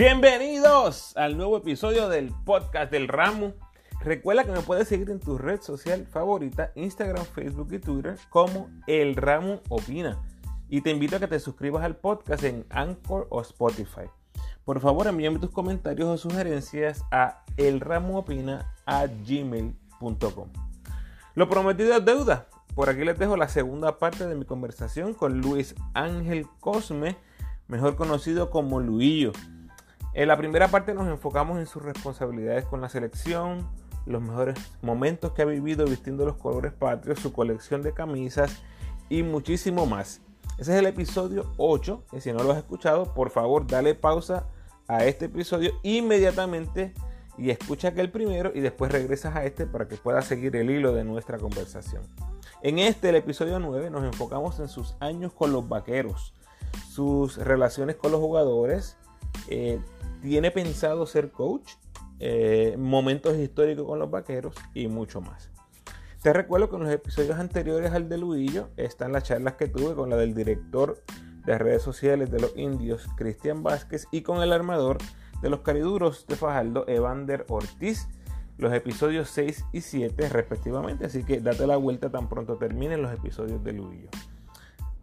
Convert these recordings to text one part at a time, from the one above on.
Bienvenidos al nuevo episodio del podcast del Ramo. Recuerda que me puedes seguir en tu red social favorita, Instagram, Facebook y Twitter, como El Ramo Opina. Y te invito a que te suscribas al podcast en Anchor o Spotify. Por favor, envíame tus comentarios o sugerencias a elramoopina.gmail.com Lo prometido es deuda. Por aquí les dejo la segunda parte de mi conversación con Luis Ángel Cosme, mejor conocido como Luillo. En la primera parte nos enfocamos en sus responsabilidades con la selección, los mejores momentos que ha vivido vistiendo los colores patrios, su colección de camisas y muchísimo más. Ese es el episodio 8, que si no lo has escuchado, por favor dale pausa a este episodio inmediatamente y escucha aquel primero y después regresas a este para que puedas seguir el hilo de nuestra conversación. En este, el episodio 9, nos enfocamos en sus años con los vaqueros, sus relaciones con los jugadores, eh, tiene pensado ser coach, eh, momentos históricos con los vaqueros y mucho más. Te recuerdo que en los episodios anteriores al de Luillo están las charlas que tuve con la del director de redes sociales de los indios, Cristian Vázquez, y con el armador de los cariduros de Fajardo, Evander Ortiz, los episodios 6 y 7 respectivamente, así que date la vuelta tan pronto terminen los episodios de Luillo.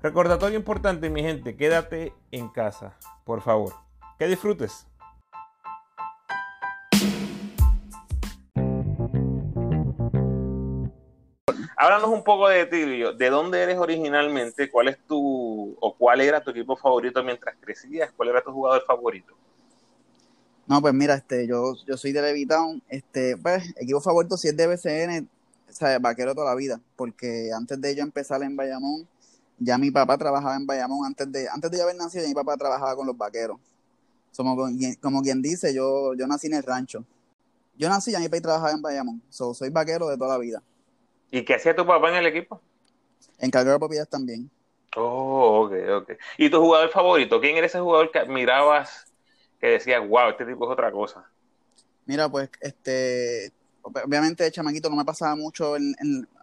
Recordatorio importante, mi gente, quédate en casa, por favor. Que disfrutes. Háblanos un poco de ti, ¿De dónde eres originalmente? ¿Cuál es tu o cuál era tu equipo favorito mientras crecías? ¿Cuál era tu jugador favorito? No, pues mira, este, yo, yo soy de Levitown, este, pues, equipo favorito si es de BCN, o sea, vaquero toda la vida, porque antes de yo empezar en Bayamón, ya mi papá trabajaba en Bayamón, antes de, antes de yo haber nacido, ya mi papá trabajaba con los vaqueros. Como, como quien dice, yo, yo nací en el rancho. Yo nací y mi papá trabajaba en Bayamón, soy vaquero de toda la vida. ¿Y qué hacía tu papá en el equipo? Encargado de propiedades también. Oh, ok, ok. ¿Y tu jugador favorito? ¿Quién era ese jugador que admirabas que decías, wow, este tipo es otra cosa? Mira, pues, este, obviamente de chamaquito no me pasaba mucho, en,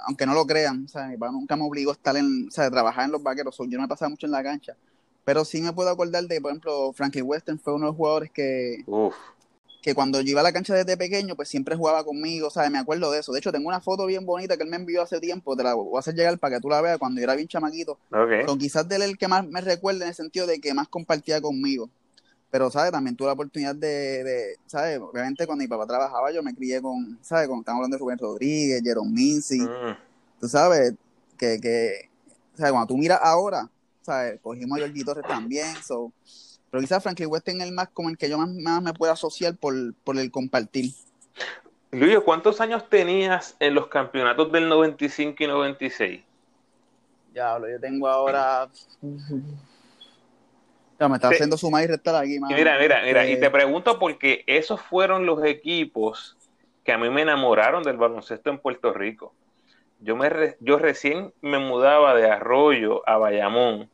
aunque no lo crean, o sea, mi papá nunca me obligó a estar en, o sea, trabajar en los vaqueros, yo no me pasaba mucho en la cancha. Pero sí me puedo acordar de, por ejemplo, Frankie Western fue uno de los jugadores que, Uf que cuando yo iba a la cancha desde pequeño, pues siempre jugaba conmigo, ¿sabes? Me acuerdo de eso. De hecho, tengo una foto bien bonita que él me envió hace tiempo, te la voy a hacer llegar para que tú la veas cuando yo era bien chamaquito. Okay. Con quizás de él el que más me recuerda en el sentido de que más compartía conmigo. Pero, ¿sabes? También tuve la oportunidad de, de ¿sabes? Obviamente cuando mi papá trabajaba yo me crié con, ¿sabes? Con, estamos hablando de Rubén Rodríguez, Jerome Mincy. Mm. Tú sabes que, que, ¿sabes? Cuando tú miras ahora, ¿sabes? Cogimos a Jordi Torres también, so pero quizás Franklin West es el más como el que yo más, me puedo asociar por, el compartir. Luis, ¿cuántos años tenías en los campeonatos del 95 y 96? Diablo, yo tengo ahora. Ya, me está haciendo sumar y restar aquí, Mira, mira, mira, y te pregunto porque esos fueron los equipos que a mí me enamoraron del baloncesto en Puerto Rico. Yo, me yo recién me mudaba de Arroyo a Bayamón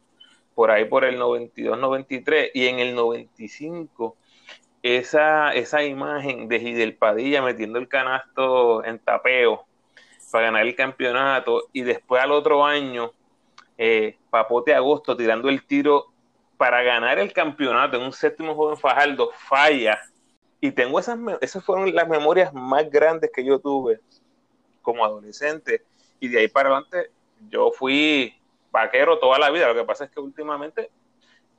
por ahí por el 92-93 y en el 95 esa, esa imagen de Gidel Padilla metiendo el canasto en tapeo para ganar el campeonato y después al otro año eh, Papote Agosto tirando el tiro para ganar el campeonato en un séptimo juego en Fajardo falla. Y tengo esas esas fueron las memorias más grandes que yo tuve como adolescente. Y de ahí para adelante yo fui vaquero toda la vida. Lo que pasa es que últimamente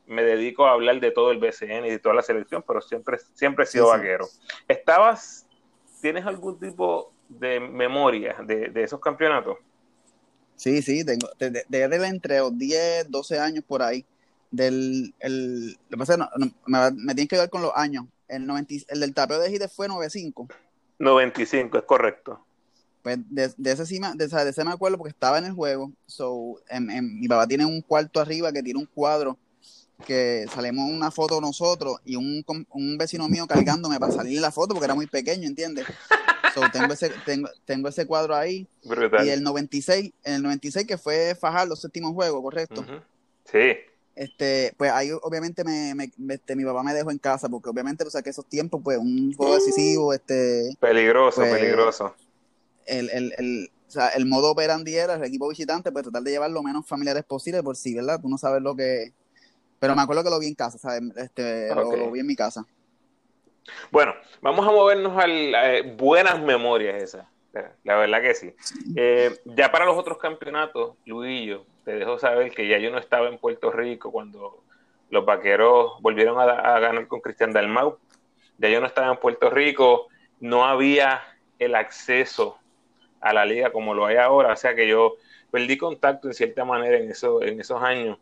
me dedico a hablar de todo el BCN y de toda la selección, pero siempre, siempre he sido vaquero. ¿Estabas, tienes algún tipo de memoria de, de esos campeonatos? Sí, sí, tengo, desde de, entre 10, 12 años por ahí. Del, el, lo que pasa me, me tienes que ver con los años. El, 90, el del tapeo de Gide fue 95. 95, es correcto. Pues de, de ese sí me, de, de, ese me acuerdo porque estaba en el juego. So, en, mi papá tiene un cuarto arriba que tiene un cuadro que salimos una foto nosotros y un, un vecino mío cargándome para salir en la foto porque era muy pequeño, ¿entiendes? So, tengo, ese, tengo, tengo ese cuadro ahí. Y el 96, en el 96 que fue Fajar los séptimos juegos, ¿correcto? Sí. Este, pues ahí obviamente me, me, este, mi papá me dejó en casa porque obviamente, o sea, que esos tiempos, pues un juego decisivo, este... Peligroso, pues, peligroso el, el, el, o sea, el modo operandi era el equipo visitante, pues tratar de llevar lo menos familiares posible por si, ¿verdad? Tú no sabes lo que... Pero me acuerdo que lo vi en casa, ¿sabes? Este, lo, vi en mi casa. Bueno, vamos a movernos a eh, buenas memorias esas. La verdad que sí. Eh, ya para los otros campeonatos, Luillo, te dejo saber que ya yo no estaba en Puerto Rico cuando los vaqueros volvieron a, ganar con Cristian Dalmau. Ya yo no estaba en Puerto Rico, no había el acceso a la liga como lo hay ahora, o sea que yo perdí contacto en cierta manera en, eso, en esos años,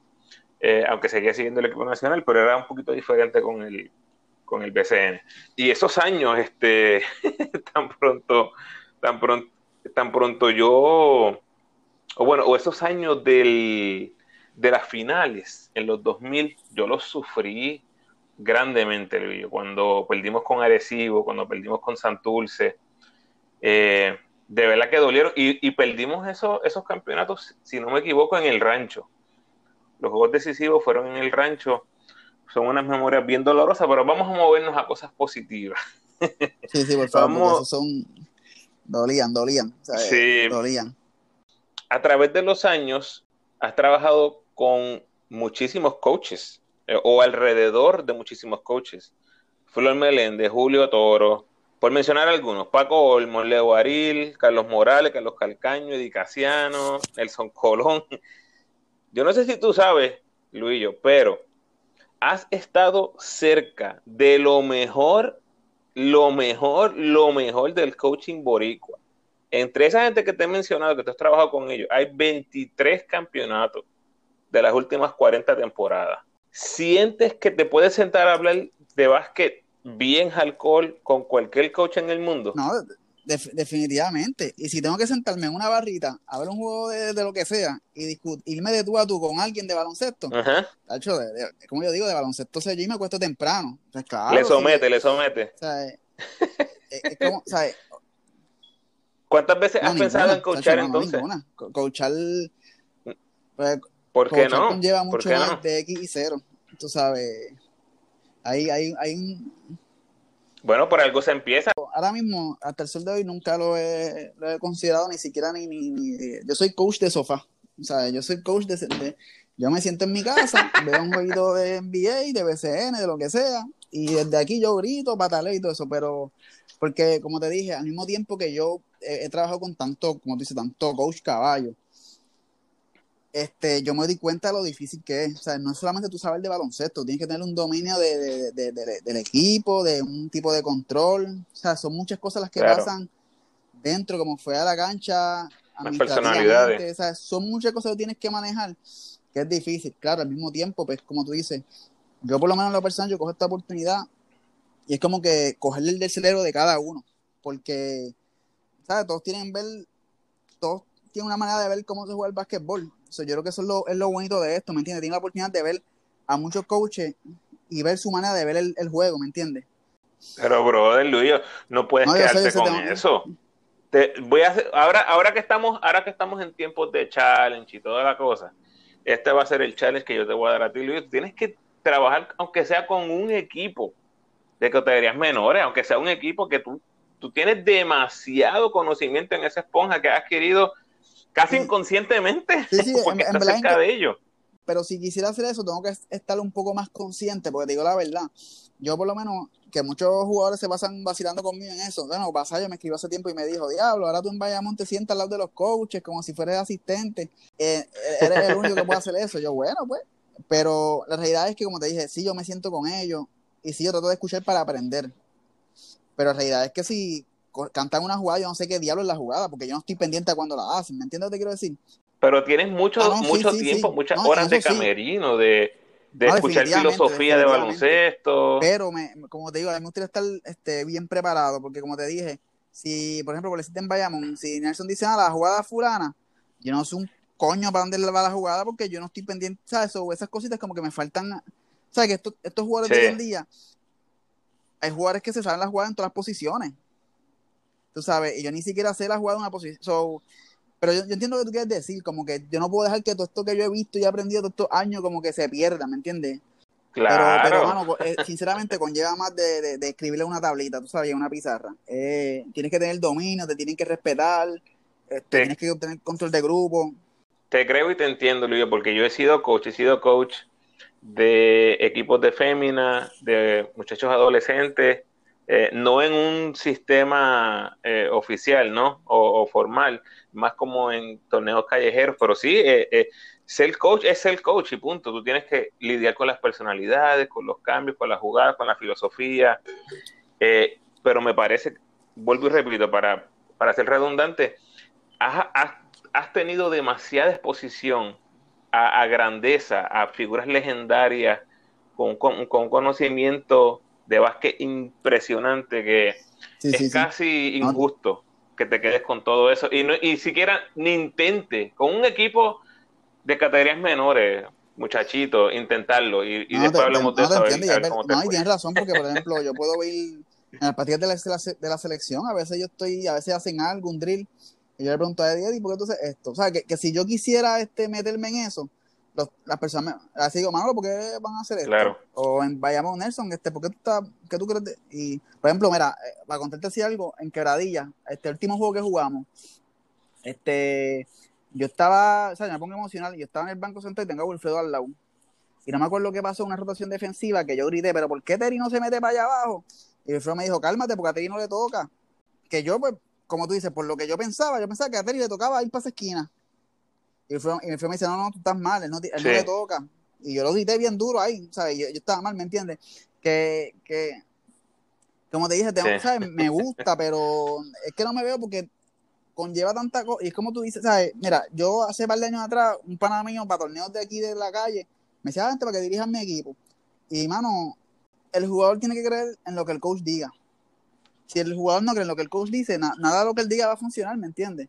eh, aunque seguía siguiendo el equipo nacional, pero era un poquito diferente con el, con el BCN. Y esos años, este, tan pronto, tan pronto, tan pronto yo, o bueno, o esos años del, de las finales en los 2000, yo los sufrí grandemente, cuando perdimos con Arecibo, cuando perdimos con Santulce, eh, de verdad que dolieron y, y perdimos esos, esos campeonatos, si no me equivoco, en el rancho. Los juegos decisivos fueron en el rancho son unas memorias bien dolorosas, pero vamos a movernos a cosas positivas. Sí, sí, por favor, son dolían, dolían, sí. dolían. A través de los años has trabajado con muchísimos coaches eh, o alrededor de muchísimos coaches. Flor Meléndez, Julio Toro, por mencionar algunos, Paco Olmo, Leo Aril, Carlos Morales, Carlos Calcaño, Edicaciano, Nelson Colón. Yo no sé si tú sabes, Luillo, pero has estado cerca de lo mejor, lo mejor, lo mejor del coaching boricua. Entre esa gente que te he mencionado, que tú has trabajado con ellos, hay 23 campeonatos de las últimas 40 temporadas. ¿Sientes que te puedes sentar a hablar de básquet bien alcohol con cualquier coach en el mundo? No, definitivamente. Y si tengo que sentarme en una barrita a ver un juego de, lo que sea y irme de tú a tú con alguien de baloncesto, como yo digo, de baloncesto se me acuesto temprano. le somete, le somete. ¿Cuántas veces has pensado en coachar entonces? Coachar. Pues, ¿Por qué no? Lleva mucho más de X y cero. Tú sabes. Hay, hay, hay un bueno, por algo se empieza. Ahora mismo, hasta el sol de hoy, nunca lo he, considerado ni siquiera ni, ni, Yo soy coach de sofá. O sea, yo soy coach de... yo me siento en mi casa, veo un jueguito de NBA, de BCN, de lo que sea, y desde aquí yo grito, pataleo y todo eso, pero... Porque, como te dije, al mismo tiempo que yo he, he trabajado con tanto, como te dice, tanto coach caballo, este, yo me di cuenta de lo difícil que es. O sea, no es solamente tú saber de baloncesto, tienes que tener un dominio de, del equipo, de un tipo de control. O sea, son muchas cosas las que pasan dentro, como fue a la cancha, personalidades. O sea, son muchas cosas que tienes que manejar, que es difícil. Claro, al mismo tiempo, pues como tú dices, yo por lo menos en lo personal, yo cojo esta oportunidad y es como que cogerle el del cerebro de cada uno, porque, ¿sabes? Todos tienen ver, todos tienen una manera de ver cómo se juega el básquetbol yo creo que eso es lo, es lo bonito de esto, ¿me entiendes? Tiene la oportunidad de ver a muchos coaches y ver su manera de ver el, juego, ¿me entiendes? Pero, brother, Luis, no puedes quedarte con eso. Te, voy a hacer, ahora, ahora que estamos, ahora que estamos en tiempos de challenge y toda la cosa, este va a ser el challenge que yo te voy a dar a ti, Luis. Tienes que trabajar, aunque sea con un equipo de categorías menores, aunque sea un equipo que tú, tú tienes demasiado conocimiento en esa esponja que has adquirido casi inconscientemente, sí, sí, porque en, cerca de ello. Pero si quisiera hacer eso, tengo que estar un poco más consciente, porque te digo la verdad, yo por lo menos, que muchos jugadores se pasan vacilando conmigo en eso. Bueno, Vasallo me escribió hace tiempo y me dijo, diablo, ahora tú en Bayamón te sientas al lado de los coaches como si fueras asistente. Eh, eres el único que puede hacer eso. Yo, bueno, pues. Pero la realidad es que, como te dije, sí, yo me siento con ellos y sí, yo trato de escuchar para aprender. Pero la realidad es que si cantan una jugada, yo no sé qué diablo es la jugada, porque yo no estoy pendiente a cuando la hacen, ¿me entiendes lo que quiero decir? Pero tienes mucho, ah, mucho tiempo, muchas horas de camerino, de, de escuchar filosofía de baloncesto. Pero, me, como te digo, a mí me gustaría estar este, bien preparado, porque como te dije, si, por ejemplo, por decirte en Bayamón, si Nelson dice, ah, la jugada fulana, yo no sé un coño para dónde va la jugada, porque yo no estoy pendiente, ¿sabes? O esas cositas como que me faltan, ¿sabes? Que estos, estos jugadores de hoy en día, hay jugadores que se saben la jugada en todas las posiciones tú sabes, y yo ni siquiera sé la jugada en una posición. pero yo, entiendo lo que tú quieres decir, como que yo no puedo dejar que todo esto que yo he visto y he aprendido todos estos años como que se pierda, ¿me entiendes? Claro. Pero, pero eh, sinceramente conlleva más de, de, escribirle una tablita, tú sabes, una pizarra. Eh, tienes que tener dominio, te tienen que respetar, este, tienes que obtener control de grupo. Te creo y te entiendo, Luis, porque yo he sido coach, he sido coach de equipos de fémina, de muchachos adolescentes, eh, no en un sistema eh, oficial, ¿no? O, formal, más como en torneos callejeros, pero sí, eh, ser coach es ser coach y punto. Tú tienes que lidiar con las personalidades, con los cambios, con la jugada, con la filosofía. pero me parece, vuelvo y repito, para, para ser redundante, has, tenido demasiada exposición a, grandeza, a figuras legendarias, con, con, con conocimiento de básquet impresionante que es casi injusto que te quedes con todo eso y, no, y siquiera ni intente con un equipo de categorías menores, muchachito, intentarlo y, después hablamos de eso. no, y tienes razón porque, por ejemplo, yo puedo ver en las partidas de la, de la, selección, a veces yo estoy, a veces hacen algo, un drill, y yo le pregunto a Eddie, ¿por qué tú haces esto? O sea, que, que si yo quisiera este meterme en eso, las personas, así digo, Manolo, ¿por qué van a hacer esto? O en vayamos Nelson, este, ¿por qué tú estás, qué tú crees? Y, por ejemplo, mira, eh, para contarte así algo, en Quebradilla, este último juego que jugamos, este, yo estaba, o sea, me pongo emocional, yo estaba en el banco central y tengo a Wilfredo al lado. Y no me acuerdo qué pasó, una rotación defensiva, que yo grité, pero ¿por qué Terry no se mete para allá abajo? Y Wilfredo me dijo, cálmate, porque a Terry no le toca. Que yo, pues, como tú dices, por lo que yo pensaba, yo pensaba que a Terry le tocaba ir para esa esquina. Y el y me dice, no, no, tú estás mal, él no, él no le toca. Y yo lo grité bien duro ahí, ¿sabes? Yo, yo estaba mal, ¿me entiendes? Que, que, como te dije, tengo, ¿sabes? me gusta, pero es que no me veo porque conlleva tanta cosa. Y es como tú dices, ¿sabes? Mira, yo hace par de años atrás, un pana mío para torneos de aquí de la calle, me decía, vente para que dirijas mi equipo. Y, mano, el jugador tiene que creer en lo que el coach diga. Si el jugador no cree en lo que el coach dice, nada de lo que él diga va a funcionar, ¿me entiendes?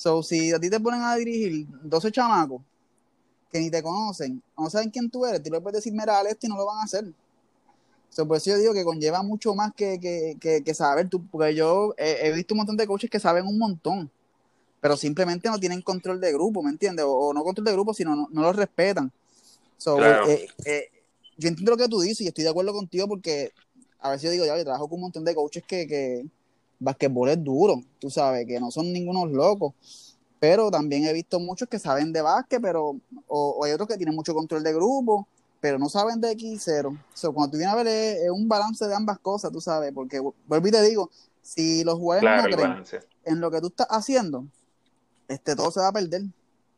So, si a ti te ponen a dirigir 12 chamacos que ni te conocen, no saben quién tú eres, tú le puedes decir, mira, al este y no lo van a hacer. So, por eso yo digo que conlleva mucho más que, que, que, saber tú, porque yo he, visto un montón de coaches que saben un montón, pero simplemente no tienen control de grupo, ¿me entiendes? O, no control de grupo, sino no, no lo respetan. So, eh, eh, yo entiendo lo que tú dices y estoy de acuerdo contigo porque a veces yo digo, ya, yo trabajo con un montón de coaches que, que, basquetbol es duro, tú sabes, que no son ningunos locos. Pero también he visto muchos que saben de básquet, pero, o, hay otros que tienen mucho control de grupo, pero no saben de X0. So, cuando tú vienes a ver, es, un balance de ambas cosas, tú sabes, porque vuelvo y te digo, si los jugadores no creen en lo que tú estás haciendo, este todo se va a perder.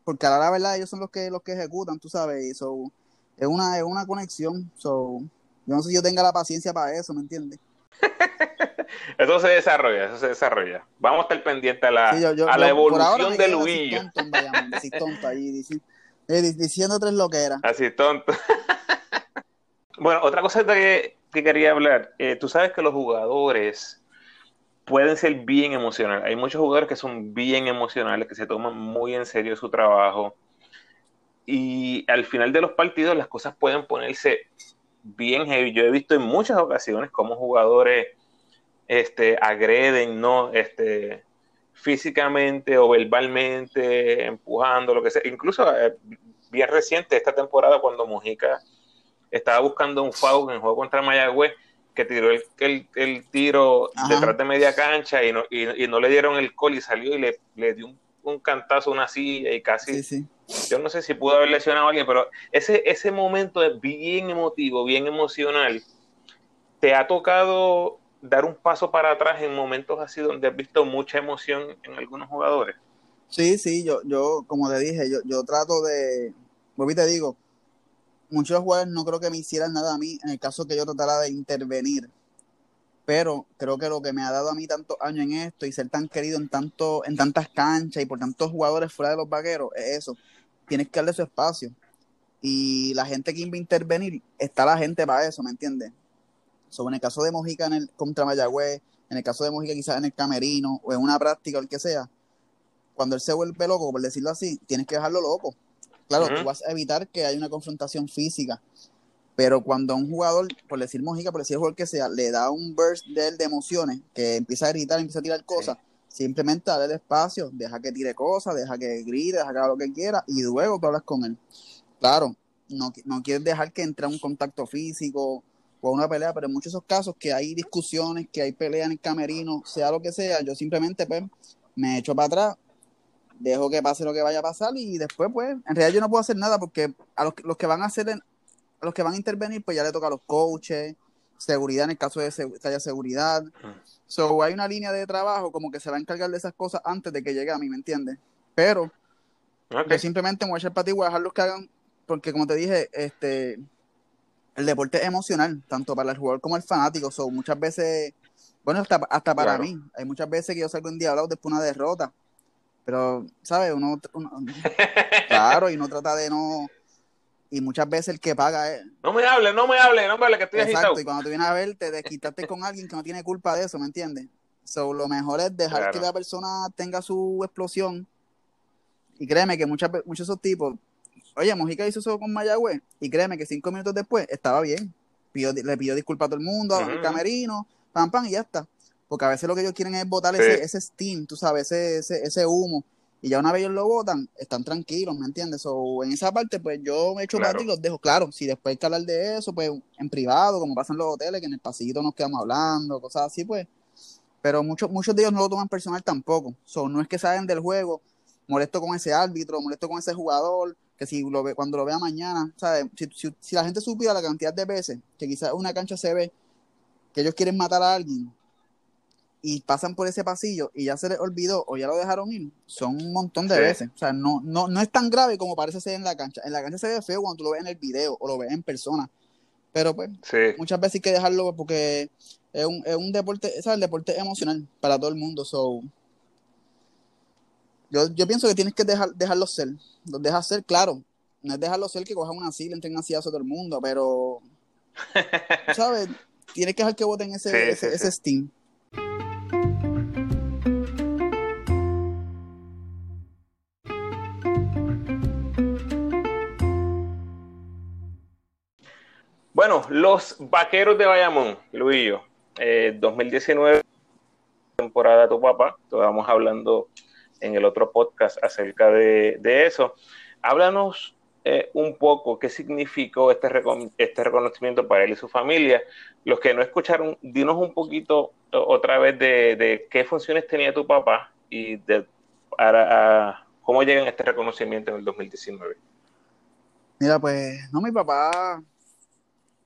Porque ahora la verdad ellos son los que los que ejecutan, tú sabes, y so, es una, es una conexión. So, yo no sé si yo tenga la paciencia para eso, ¿me entiendes? eso se desarrolla, eso se desarrolla. Vamos a estar pendientes a la, a la evolución de Luis. Así tonto ahí, eh, diciendo tres lo que era. Así tonto. bueno, otra cosa que, que quería hablar. Eh, tú sabes que los jugadores pueden ser bien emocionales. Hay muchos jugadores que son bien emocionales, que se toman muy en serio su trabajo. Y al final de los partidos las cosas pueden ponerse bien heavy. Yo he visto en muchas ocasiones cómo jugadores este, agreden, ¿no? Este, físicamente o verbalmente, empujando, lo que sea. Incluso eh, bien reciente esta temporada cuando Mujica estaba buscando un foul en el juego contra Mayagüez, que tiró el, el, tiro detrás de media cancha y no, y, no le dieron el col y salió y le, le dio un, cantazo a una silla y casi... Yo no sé si pudo haber lesionado a alguien, pero ese, ese momento es bien emotivo, bien emocional. ¿Te ha tocado dar un paso para atrás en momentos así donde has visto mucha emoción en algunos jugadores. Sí, sí, yo, yo como te dije, yo, yo trato de, volví te digo, muchos jugadores no creo que me hicieran nada a mí en el caso que yo tratara de intervenir, pero creo que lo que me ha dado a mí tantos años en esto y ser tan querido en tanto, en tantas canchas y por tantos jugadores fuera de los vaqueros, es eso, tienes que darle su espacio. Y la gente que iba a intervenir, está la gente para eso, ¿me entiendes? En el caso de Mojica en el, contra Mayagüez, en el caso de Mojica quizás en el camerino o en una práctica o el que sea, cuando él se vuelve loco, por decirlo así, tienes que dejarlo loco. Claro, tú vas a evitar que haya una confrontación física, pero cuando un jugador, por decir Mojica, por decir el que sea, le da un burst de, de emociones, que empieza a gritar, empieza a tirar cosas, simplemente dale el espacio, deja que tire cosas, deja que grite, deja que haga lo que quiera y luego tú hablas con él. Claro, no, no quieres dejar que entre un contacto físico o una pelea, pero en muchos de esos casos que hay discusiones, que hay peleas en el camerino, sea lo que sea, yo simplemente pues me echo para atrás, dejo que pase lo que vaya a pasar y después pues, en realidad yo no puedo hacer nada porque a los, los que van a hacer, a los que van a intervenir pues ya le toca a los coaches, seguridad en el caso de que haya seguridad. So, hay una línea de trabajo como que se va a encargar de esas cosas antes de que llegue a mí, ¿me entiendes? Pero yo simplemente me voy a echar para ti, voy a dejarlos que hagan, porque como te dije, este el deporte es emocional, tanto para el jugador como el fanático. So, muchas veces, bueno, hasta, hasta para mí, hay muchas veces que yo salgo un día hablado después de una derrota. Pero, ¿sabes? Uno, claro, y uno trata de no. Y muchas veces el que paga es. No me hable, no me hable, no me hable, que estoy Exacto, y cuando tú vienes a ver, te desquitaste con alguien que no tiene culpa de eso, ¿me entiendes? So, lo mejor es dejar que la persona tenga su explosión. Y créeme que muchas, muchos de esos tipos Oye, Mojica hizo eso con Mayagüez y créeme que cinco minutos después estaba bien. le pidió disculpas a todo el mundo, al camerino, pam, pam, y ya está. Porque a veces lo que ellos quieren es botar ese, ese steam, tú sabes, ese, ese, humo. Y ya una vez ellos lo votan, están tranquilos, ¿me entiendes? O en esa parte, pues yo me echo claro. y los dejo. Claro, si después hay que hablar de eso, pues en privado, como pasa en los hoteles, que en el pasillito nos quedamos hablando, cosas así, pues. Pero muchos, muchos de ellos no lo toman personal tampoco. So, no es que salen del juego molesto con ese árbitro, molesto con ese jugador, que si lo ve, cuando lo vea mañana, ¿sabes? Si, la gente supiera la cantidad de veces que quizás una cancha se ve que ellos quieren matar a alguien y pasan por ese pasillo y ya se les olvidó o ya lo dejaron ir, son un montón de veces. O sea, no, no, no es tan grave como parece ser en la cancha. En la cancha se ve feo cuando tú lo ves en el video o lo ves en persona. Pero pues, muchas veces hay que dejarlo porque es un, es un deporte, ¿sabes? El deporte emocional para todo el mundo. So, yo, yo pienso que tienes que dejar, dejarlo ser. Los dejas ser, claro. No es dejarlo ser que cojan una silla, entren así a todo el mundo, pero. ¿Sabes? Tienes que dejar que voten ese, ese, ese Steam. Bueno, los vaqueros de Bayamón, Luillo, eh, 2019, temporada tu papá, estábamos hablando en el otro podcast acerca de, eso. Háblanos eh, un poco qué significó este, este reconocimiento para él y su familia. Los que no escucharon, dinos un poquito otra vez de, qué funciones tenía tu papá y de cómo llegan a este reconocimiento en el 2019. Mira, pues, no, mi papá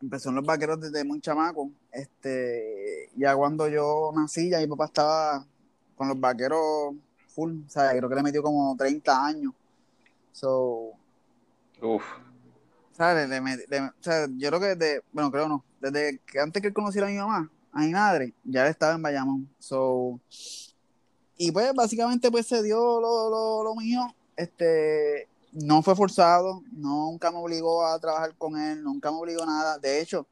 empezó en los vaqueros desde muy chamaco. Este, ya cuando yo nací, ya mi papá estaba con los vaqueros full, o sea, creo que le metió como 30 años. So, Uf. ¿sabes? o sea, yo creo que desde, bueno, creo no, desde que antes que él conociera a mi mamá, a mi madre, ya él estaba en Bayamón. So, y pues básicamente pues se dio lo, lo, lo mío, este, no fue forzado, nunca me obligó a trabajar con él, nunca me obligó a nada. De hecho,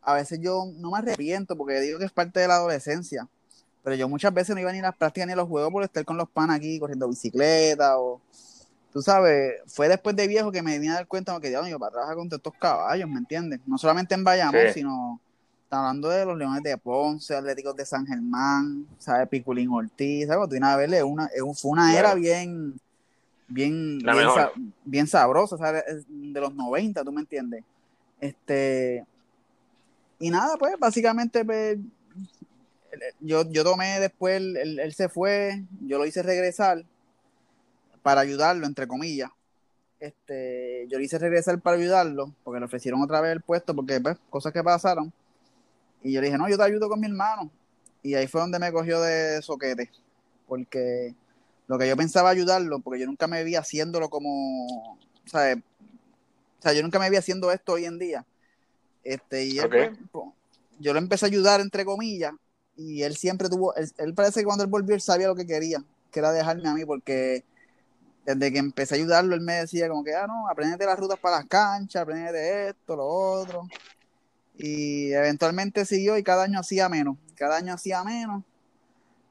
a veces yo no me arrepiento porque digo que es parte de la adolescencia. Pero yo muchas veces no iba ni a las prácticas ni a los juegos por estar con los panas aquí corriendo bicicleta o. Tú sabes, fue después de viejo que me vine a dar cuenta que yo para trabajar con estos caballos, ¿me entiendes? No solamente en Bayamón, sino hablando de los Leones de Ponce, Atléticos de San Germán, ¿sabes? Piculín Ortiz, ¿sabes? Tú a verle, una, fue una era bien, bien, bien, sabrosa, ¿sabes? De los 90, ¿tú me entiendes? Este, y nada, pues, básicamente, pues, yo, yo tomé después, él, se fue, yo lo hice regresar para ayudarlo, entre comillas. Este, yo lo hice regresar para ayudarlo, porque le ofrecieron otra vez el puesto, porque pues, cosas que pasaron. Y yo le dije, no, yo te ayudo con mi hermano. Y ahí fue donde me cogió de soquete, porque lo que yo pensaba ayudarlo, porque yo nunca me vi haciéndolo como, o sea, yo nunca me vi haciendo esto hoy en día. Este, y pues, yo lo empecé a ayudar, entre comillas, y él siempre tuvo, él, parece que cuando él volvió él sabía lo que quería, que era dejarme a mí, porque desde que empecé a ayudarlo, él me decía como que, ah, no, aprendete las rutas para las canchas, aprendete esto, lo otro. Y eventualmente siguió y cada año hacía menos, cada año hacía menos,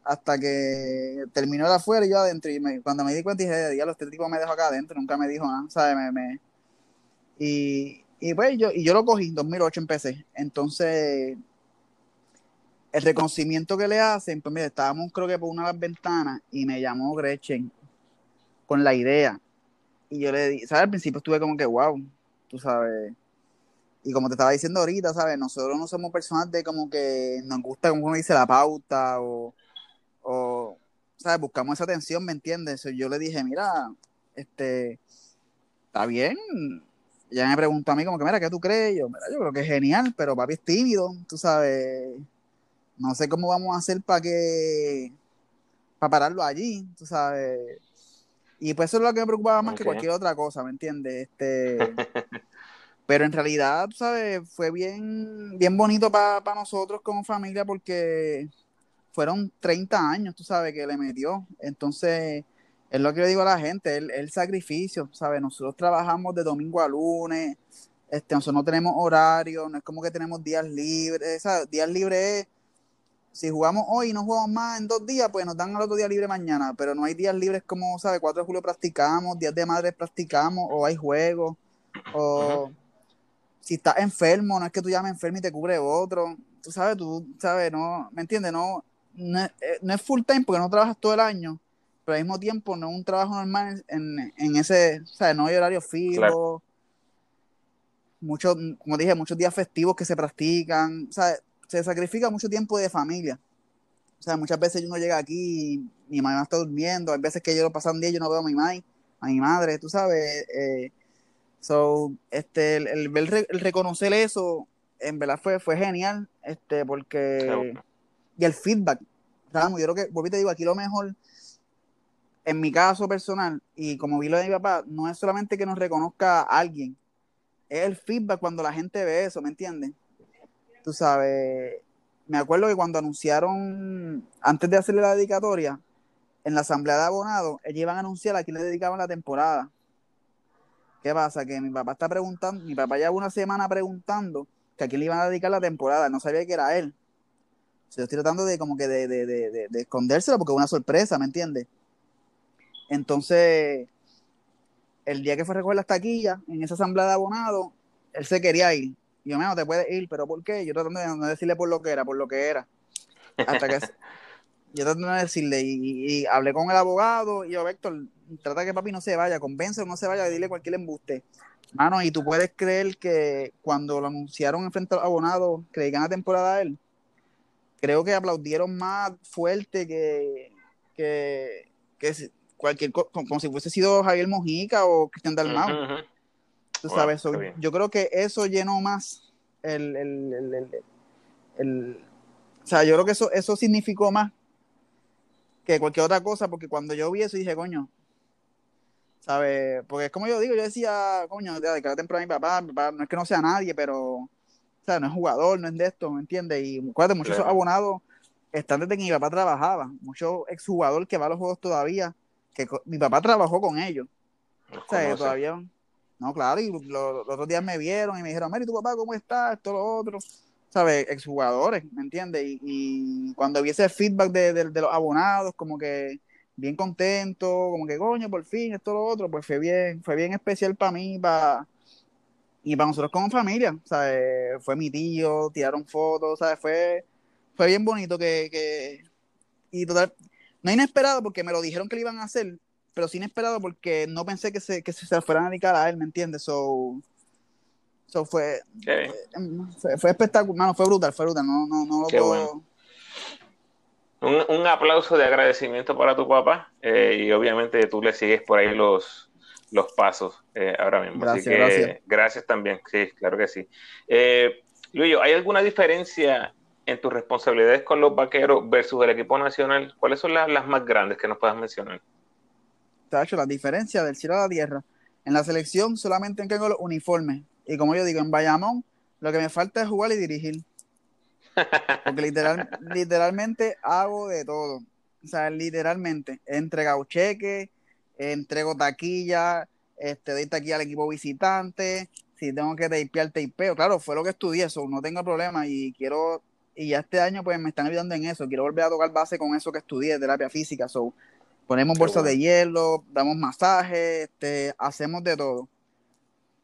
hasta que terminó el afuera y yo adentro. Y cuando me di cuenta dije, diablo, este tipo me dejó acá adentro, nunca me dijo nada, ¿sabes? Me, me... Y, y pues yo, y yo lo cogí, en 2008 empecé. Entonces, el reconocimiento que le hacen, pues mira, estábamos creo que por una de las ventanas y me llamó Gretchen con la idea. Y yo le di, ¿sabes? Al principio estuve como que, wow, tú sabes. Y como te estaba diciendo ahorita, ¿sabes? Nosotros no somos personas de como que nos gusta, como uno dice, la pauta o, o ¿sabes? Buscamos esa atención, ¿me entiendes? Yo le dije, mira, este, está bien, ella me preguntó a mí como que, mira, ¿qué tú crees? Yo, mira, yo creo que es genial, pero papi es tímido, tú sabes, no sé cómo vamos a hacer para que, para pararlo allí, tú sabes. Y pues eso es lo que me preocupaba más que cualquier otra cosa, ¿me entiendes? Este, pero en realidad, tú sabes, fue bien, bien bonito para nosotros como familia porque fueron 30 años, tú sabes, que le metió. Entonces, es lo que le digo a la gente, el, el sacrificio, ¿sabes? Nosotros trabajamos de domingo a lunes, este, nosotros no tenemos horario, no es como que tenemos días libres, ¿sabes? Días libres es, si jugamos hoy y no jugamos más en dos días, pues nos dan el otro día libre mañana, pero no hay días libres como, ¿sabes? 4 de julio practicamos, días de madre practicamos, o hay juegos, o si estás enfermo, no es que tú llames enfermo y te cubre otro, tú sabes, tú sabes, no, ¿me entiendes? No, no, es, eh, no es full time porque no trabajas todo el año, pero al mismo tiempo no es un trabajo normal en, en ese, o sea, no hay horario fijo. Muchos, como dije, muchos días festivos que se practican, sea, se sacrifica mucho tiempo de familia. O sea, muchas veces uno llega aquí y mi mamá está durmiendo, hay veces que yo lo paso un día y yo no veo a mi madre, a mi madre, tú sabes. Eh, so, este, el, el, el, reconocer eso, en verdad fue, fue genial, este, porque... Y el feedback, yo creo que, volví te digo, aquí lo mejor en mi caso personal, y como vi lo de mi papá, no es solamente que nos reconozca a alguien, es el feedback cuando la gente ve eso, ¿me entiendes? Tú sabes, me acuerdo que cuando anunciaron, antes de hacerle la dedicatoria, en la asamblea de abonados, ellos iban a anunciar a quién le dedicaban la temporada. ¿Qué pasa? Que mi papá está preguntando, mi papá lleva una semana preguntando que a quién le iban a dedicar la temporada, no sabía que era él. yo estoy tratando de como que de, de, de, escondérselo porque es una sorpresa, ¿me entiendes? Entonces, el día que fue a recoger las taquillas en esa asamblea de abonados, él se quería ir. Y yo, no te puedes ir, pero ¿por qué? Yo tratando de no decirle por lo que era, por lo que era. Hasta que yo tratando de decirle, y, hablé con el abogado, y yo, Héctor, trata que papi no se vaya, convence o no se vaya, dile cualquier embuste. Mano, y tú puedes creer que cuando lo anunciaron en frente al abonado, que le la temporada a él, creo que aplaudieron más fuerte que, que, que, cualquier como, si fuese sido Javier Mojica o Cristian Dalmau. Tú sabes, yo creo que eso llenó más el, el, el, el, o sea, yo creo que eso, eso significó más que cualquier otra cosa, porque cuando yo vi eso dije, coño, ¿sabes? Porque es como yo digo, yo decía, coño, de cada temprano mi papá, mi papá, no es que no sea nadie, pero, o sea, no es jugador, no es de esto, ¿me entiendes? Y acuérdate, muchos abonados están desde que mi papá trabajaba, muchos exjugadores que va a los juegos todavía, que mi papá trabajó con ellos. o sea, todavía. No, claro, y los, otros días me vieron y me dijeron, Mary, tu papá, ¿cómo está? Esto, lo otro. ¿Sabes? Exjugadores, ¿me entiendes? Y, cuando vi ese feedback de, los abonados, como que bien contento, como que coño, por fin, esto, lo otro, pues fue bien, fue bien especial para mí, para y para nosotros como familia, ¿sabes? Fue mi tío, tiraron fotos, ¿sabes? Fue, fue bien bonito que, que y total, no inesperado porque me lo dijeron que lo iban a hacer, pero sí inesperado porque no pensé que se, que se fueran a dedicar a él, ¿me entiendes? So, so fue, eh, fue, espectacular, fue brutal, fue brutal, no, no, no lo puedo... Un, aplauso de agradecimiento para tu papá eh, y obviamente tú le sigues por ahí los, los pasos eh, ahora mismo. Gracias, gracias. gracias también, sí, claro que sí. Eh, Luis, ¿hay alguna diferencia en tus responsabilidades con los vaqueros versus el equipo nacional, ¿cuáles son las, más grandes que nos puedas mencionar? Te ha hecho la diferencia del cielo a la tierra. En la selección solamente tengo los uniformes. Y como yo digo, en Bayamón lo que me falta es jugar y dirigir. Porque literal, literalmente hago de todo. O sea, literalmente. He entregado cheques, entrego taquilla, este, doy taquilla al equipo visitante. Si tengo que tapear, tapeo. Claro, fue lo que estudié, eso no tengo problema y quiero y ya este año pues me están ayudando en eso. Quiero volver a tocar base con eso que estudié, terapia física. So, ponemos bolsas de hielo, damos masajes, este, hacemos de todo.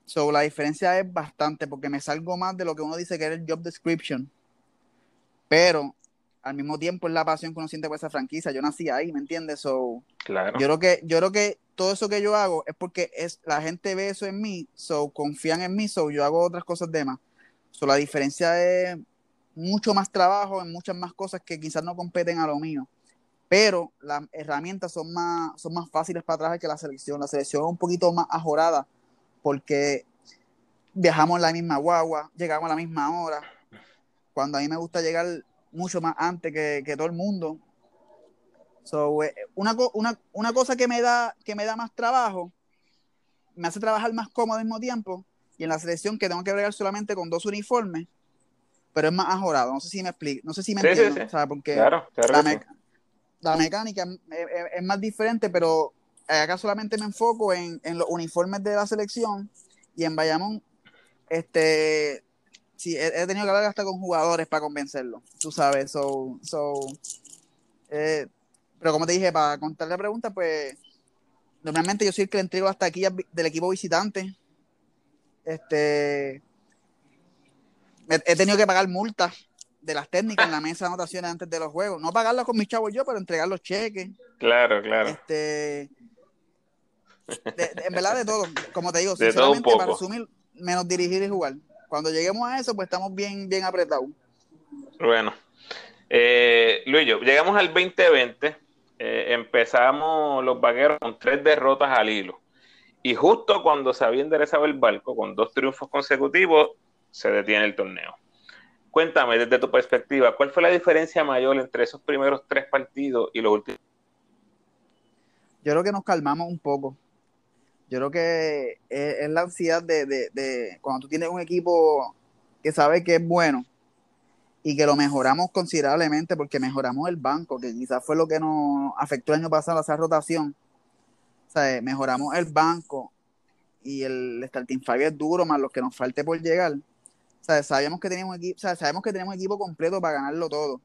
So, la diferencia es bastante porque me salgo más de lo que uno dice que es el job description. Pero al mismo tiempo es la pasión que uno siente por esa franquicia. Yo nací ahí, ¿me entiendes? So, claro. Yo creo que, yo creo que todo eso que yo hago es porque es, la gente ve eso en mí, so confían en mí, so yo hago otras cosas de más. So, la diferencia es mucho más trabajo en muchas más cosas que quizás no competen a lo mío. Pero las herramientas son más, son más fáciles para trabajar que la selección. La selección es un poquito más ajorada porque viajamos en la misma guagua, llegamos a la misma hora. Cuando a mí me gusta llegar mucho más antes que, que todo el mundo. So, eh, una, una, una, cosa que me, da, que me da más trabajo, me hace trabajar más cómodo al mismo tiempo, y en la selección que tengo que bregar solamente con dos uniformes, pero es más ajorado. No sé si me explico, no sé si me entiendo, porque claro, la, mecánica es, más diferente, pero acá solamente me enfoco en, en, los uniformes de la selección y en Bayamón, este, sí, he, tenido que hablar hasta con jugadores para convencerlo, tú sabes, so, so, eh, pero como te dije, para contar la pregunta, pues, normalmente yo soy el que le entrego hasta aquí del equipo visitante, este, he tenido que pagar multas de las técnicas en la mesa de anotaciones antes de los juegos. No pagarlas con mis chavos yo, pero entregar los cheques. Claro, claro. Este, en verdad de todo, como te digo, sinceramente, para resumir, menos dirigir y jugar. Cuando lleguemos a eso, pues estamos bien, bien apretados. Bueno, eh, Luis, llegamos al 2020, eh, empezamos los vaqueros con tres derrotas al hilo. Y justo cuando se había enderezado el barco, con dos triunfos consecutivos, se detiene el torneo. Cuéntame desde tu perspectiva, ¿cuál fue la diferencia mayor entre esos primeros tres partidos y los últimos? Yo creo que nos calmamos un poco. Yo creo que es, la ansiedad de, cuando tú tienes un equipo que sabe que es bueno y que lo mejoramos considerablemente porque mejoramos el banco, que quizás fue lo que nos afectó el año pasado, esa rotación. O sea, mejoramos el banco y el starting five es duro, más lo que nos falte por llegar sabíamos que teníamos equipo, sabemos que tenemos equipo completo para ganarlo todo.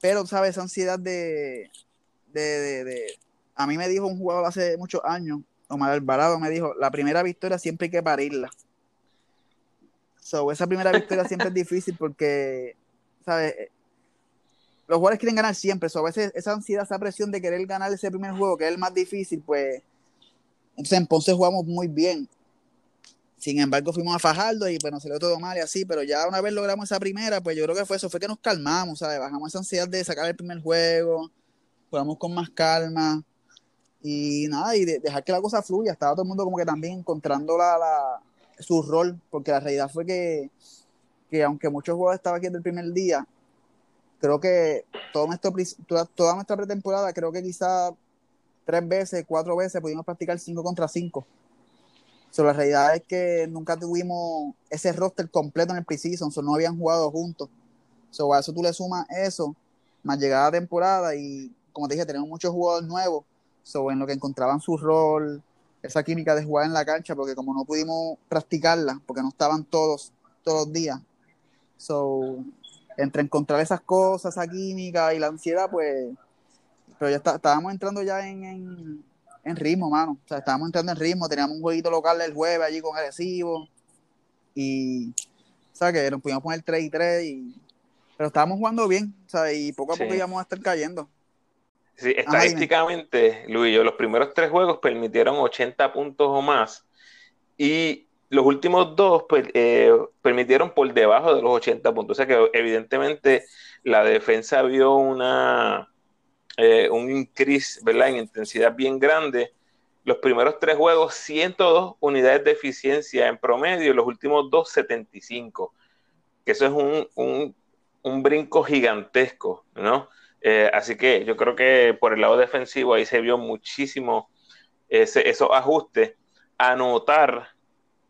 Pero, ¿sabes? Esa ansiedad de, de, A mí me dijo un jugador hace muchos años, Omar Alvarado me dijo, la primera victoria siempre hay que parirla. So, esa primera victoria siempre es difícil porque, ¿sabes? Los jugadores quieren ganar siempre. So, a veces esa ansiedad, esa presión de querer ganar ese primer juego, que es el más difícil, pues... Entonces en Ponce jugamos muy bien. Sin embargo, fuimos a Fajardo y pues nos salió todo mal y así, pero ya una vez logramos esa primera, pues yo creo que fue eso, fue que nos calmamos, ¿sabes? Bajamos esa ansiedad de sacar el primer juego, jugamos con más calma y nada, y dejar que la cosa fluya. Estaba todo el mundo como que también encontrando la, su rol, porque la realidad fue que, que aunque muchos jugadores estaban aquí desde el primer día, creo que todo toda, toda nuestra pretemporada, creo que quizá tres veces, cuatro veces pudimos practicar cinco contra cinco la realidad es que nunca tuvimos ese roster completo en el preseason, so no habían jugado juntos. So, a eso tú le sumas eso, más llegada temporada y como te dije, tenemos muchos jugadores nuevos, so, en lo que encontraban su rol, esa química de jugar en la cancha, porque como no pudimos practicarla, porque no estaban todos, todos los días, so, entre encontrar esas cosas, esa química y la ansiedad, pues, pero ya estábamos entrando ya en en ritmo, mano. O sea, estábamos entrando en ritmo, teníamos un jueguito local el jueves allí con agresivo. Y, o sea, que nos pudimos poner 3 y 3. Y, pero estábamos jugando bien, o sea, y poco a poco íbamos a estar cayendo. Sí, estadísticamente, Luis, los primeros tres juegos permitieron 80 puntos o más. Y los últimos dos pues, eh, permitieron por debajo de los 80 puntos. O sea que evidentemente la defensa vio una eh, un increase en intensidad bien grande. Los primeros tres juegos, 102 unidades de eficiencia en promedio, los últimos dos, 75. Que eso es un, un, brinco gigantesco, ¿no? Eh, así que yo creo que por el lado defensivo ahí se vio muchísimo ese, esos ajustes. Anotar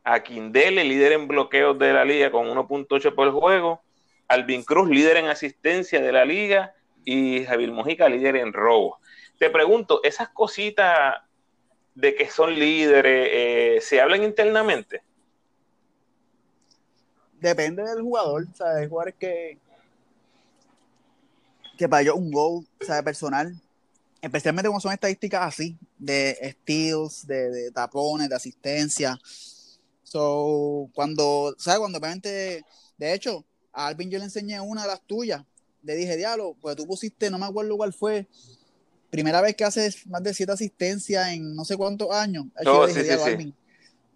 a Kindele, líder en bloqueos de la liga con 1.8 por juego. Alvin Cruz, líder en asistencia de la liga y Javier Mojica, líder en robo. Te pregunto, ¿esas cositas de que son líderes eh, se hablan internamente? Depende del jugador, ¿sabes? Hay jugadores que, que para ellos un gol, ¿sabes? Personal, especialmente cuando son estadísticas así, de steals, de, tapones, de asistencia. So, cuando, ¿sabes? Cuando obviamente, de hecho, a Alvin yo le enseñé una de las tuyas, le dije, diablo, pues tú pusiste, no me acuerdo cuál fue, primera vez que haces más de siete asistencias en no sé cuántos años. Oh,